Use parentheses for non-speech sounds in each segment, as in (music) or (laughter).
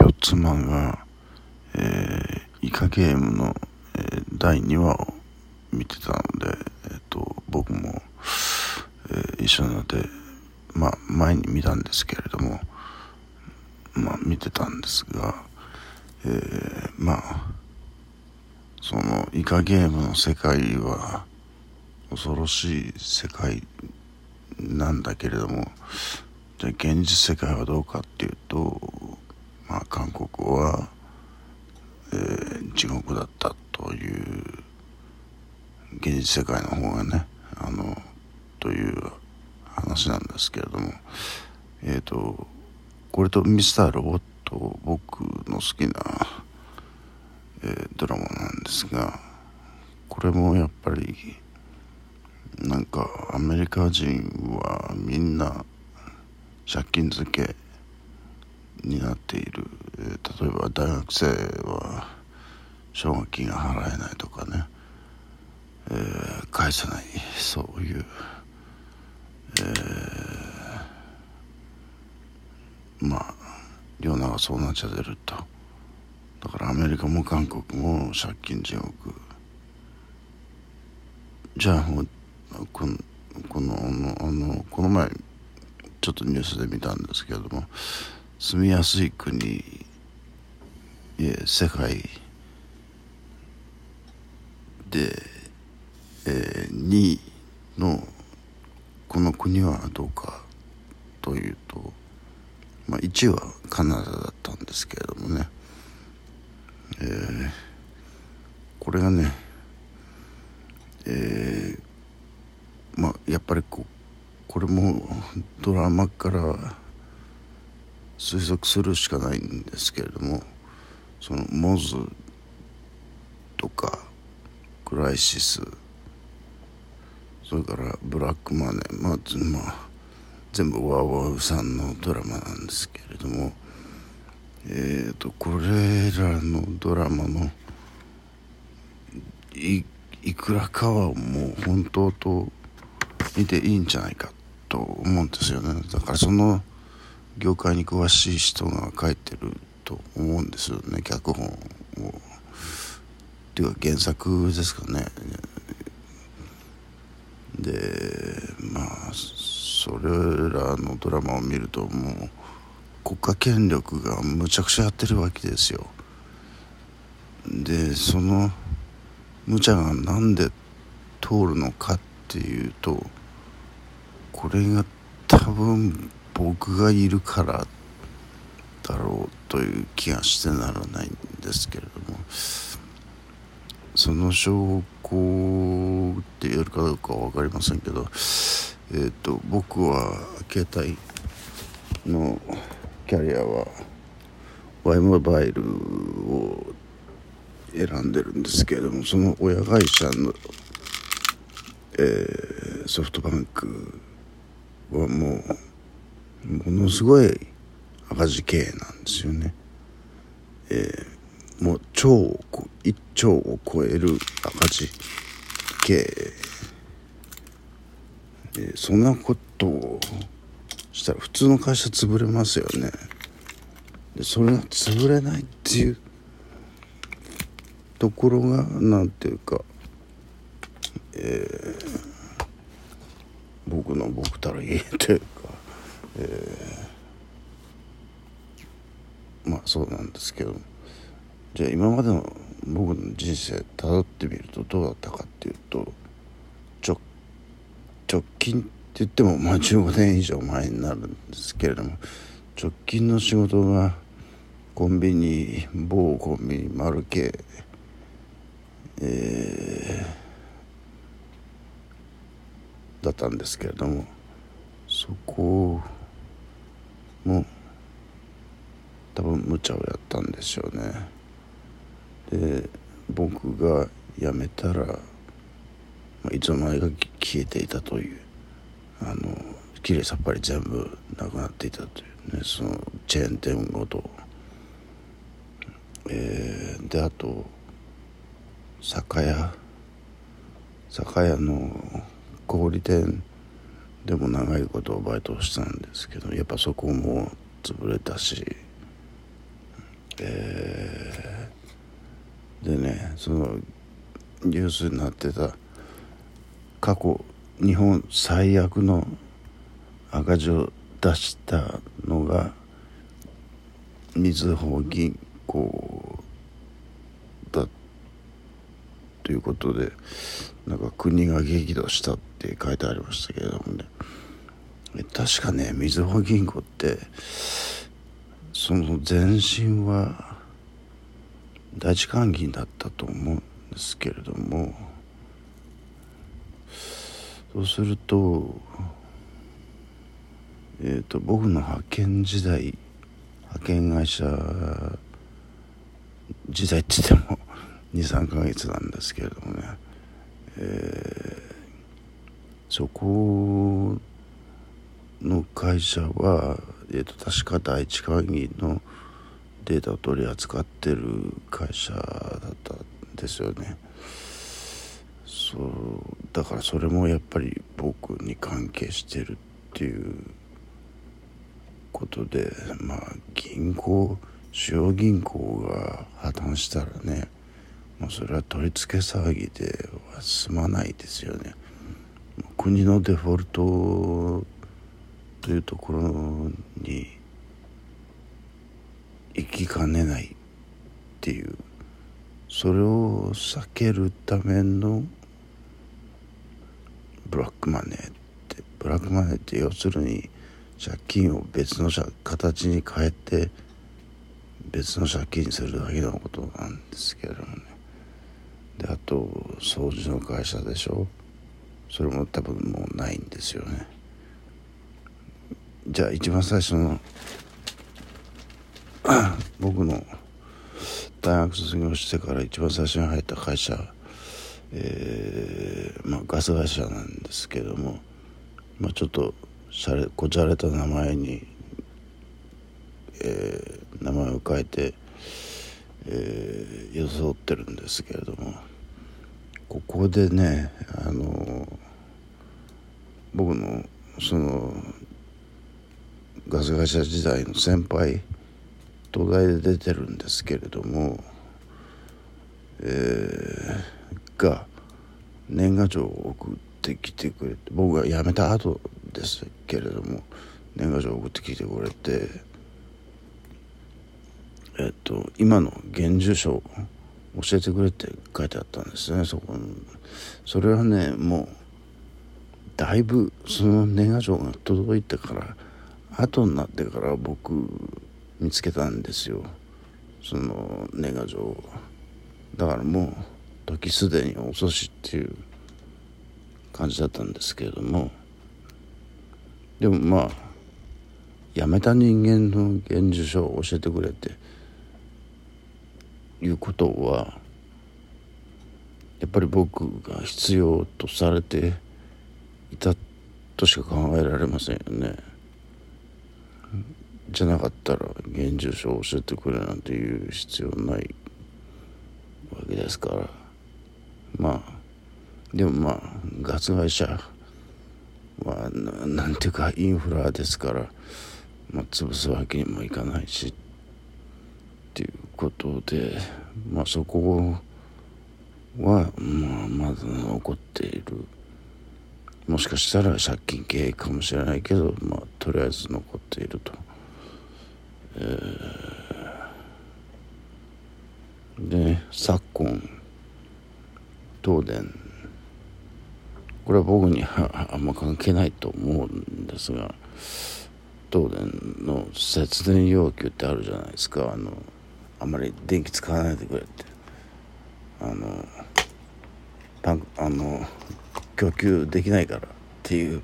今日妻が、えー、イカゲームの、えー、第2話を見てたので、えーと、僕も、えー、一緒なので、まあ、前に見たんですけれども、まあ、見てたんですが、えー、まあ、そのイカゲームの世界は恐ろしい世界なんだけれども、じゃあ現実世界はどうかっていうと、まあ、韓国は、えー、地獄だったという現実世界の方がねあのという話なんですけれどもえっ、ー、とこれとミスターロボット僕の好きな、えー、ドラマなんですがこれもやっぱりなんかアメリカ人はみんな借金漬けになっている、えー、例えば大学生は奨学金が払えないとかね、えー、返せない。そういう、えー、まあ世の中そうなっちゃってると。だからアメリカも韓国も借金地獄。じゃあこのこのあのこの前ちょっとニュースで見たんですけれども。住みやすい国世界で、えー、2位のこの国はどうかというと、まあ、1位はカナダだったんですけれどもね、えー、これがね、えー、まあやっぱりここれもドラマから推測するしかないんですけれどもそのモズとかクライシスそれからブラックマネーまあ、まあ、全部ワーワーさんのドラマなんですけれどもえっ、ー、とこれらのドラマのいいくらかはもう本当と見ていいんじゃないかと思うんですよね。だからその業界に詳しい人が書いてると思うんですよね脚本を。っていうか原作ですかね。でまあそれらのドラマを見るともう国家権力がむちゃくちゃやってるわけですよ。でその無茶が何で通るのかっていうとこれが多分僕がいるからだろうという気がしてならないんですけれどもその証拠って言えるかどうかは分かりませんけど、えーと、僕は携帯のキャリアは Y モバイルを選んでるんですけれどもその親会社の、えー、ソフトバンクはもうものすごい赤字経営なんですよね。えー、もう超を1兆を超える赤字経営。えー、そんなことをしたら普通の会社潰れますよね。でそれが潰れないっていうところが何ていうか、えー、僕の僕たる家というかえー、まあそうなんですけど。じゃあ今までの僕の人生たどってみるとどうだったかっていうと直直近って言ってもまあ15年以上前になるんですけれども直近の仕事がコンビニ某コンビニマルケえー、だったんですけれどもそこをも多分無茶をやったんでしょうね。で僕が辞めたら、いつの間にか消えていたというあのきれいさっぱり全部なくなっていたというねそのチェーン店ごと。えー、であと酒屋。酒屋の小売店でも長いことバイトをしたんですけどやっぱそこも潰れたし。えー、でねそのニュースになってた過去日本最悪の赤字を出したのがみずほ銀行だということでなんか国が激怒したって書いてありましたけれどもね。確かねみずほ銀行ってその前身は第一関銀だったと思うんですけれどもそうするとえーと、僕の派遣時代派遣会社時代って言っても23ヶ月なんですけれどもね、えー、そこの会社は、えーと、確か第一会議のデータを取り扱ってる会社だったんですよね。そうだからそれもやっぱり僕に関係してるっていうことでまあ銀行主要銀行が破綻したらねもうそれは取り付け騒ぎでは済まないですよね。国のデフォルトというところに行きかねないっていうそれを避けるためのブラックマネーってブラックマネーって要するに借金を別の形に変えて別の借金するだけのことなんですけどもねであと掃除の会社でしょ？それも多分もうないんですよね。じゃあ一番最初の (coughs) 僕の大学卒業してから一番最初に入った会社えー、まあガス会社なんですけどもまあちょっとしゃれこじゃれた名前に、えー、名前を変えて、えー、装ってるんですけれどもここでねあの僕のそのガス会社時代の先輩東大で出てるんですけれども、えー、が年賀状を送ってきてくれて僕が辞めた後ですけれども年賀状を送ってきてくれてえっと今の現住所を教えてくれって書いてあったんですね。そこに。それはねもうだいぶその年賀状が届いてから後になってから僕見つけたんですよ。その年賀状を。だからもう時すでに遅しっていう感じだったんですけれども。でもまあ辞めた人間の現住所を教えてくれっていうことはやっぱり僕が必要とされていたとしか考えられませんよね。じゃなかったら現住所を教えてくれなんていう必要ないわけですからまあでもまあガス会社まあ、なんていうかインフラですから、まあ、潰すわけにもいかないしっていうことで、まあ、そこは、まあ、まだ残っている。もしかしたら借金経営かもしれないけど、まあ、とりあえず残っていると。えー、で昨今東電。これは僕には (laughs) あんま関係ないと思うんですが東電の節電要求ってあるじゃないですか。あのあんまり電気使わないでくれって。あのパンあの供給できないからっていう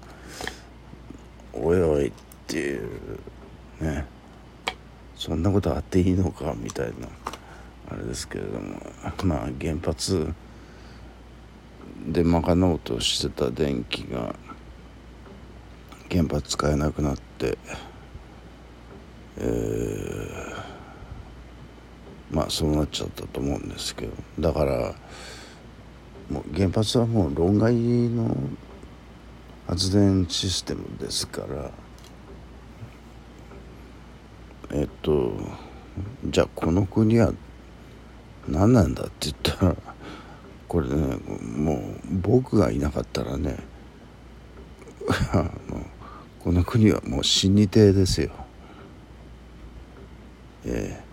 おいおいっていうね。そんなことあっていいのかみたいなあれですけれども。まあ原発で賄おうとしてた電気が原発使えなくなって、えー、まあそうなっちゃったと思うんですけど。だからもう原発はもう論外の発電システムですから。えっとじゃあこの国は何なんだって言ったらこれねもう僕がいなかったらね (laughs) この国はもう死に亭ですよ。ええ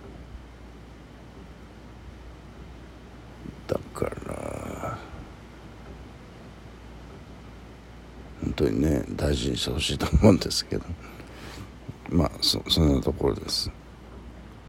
だから本当にね大事にしてほしいと思うんですけどまあそそんなところです。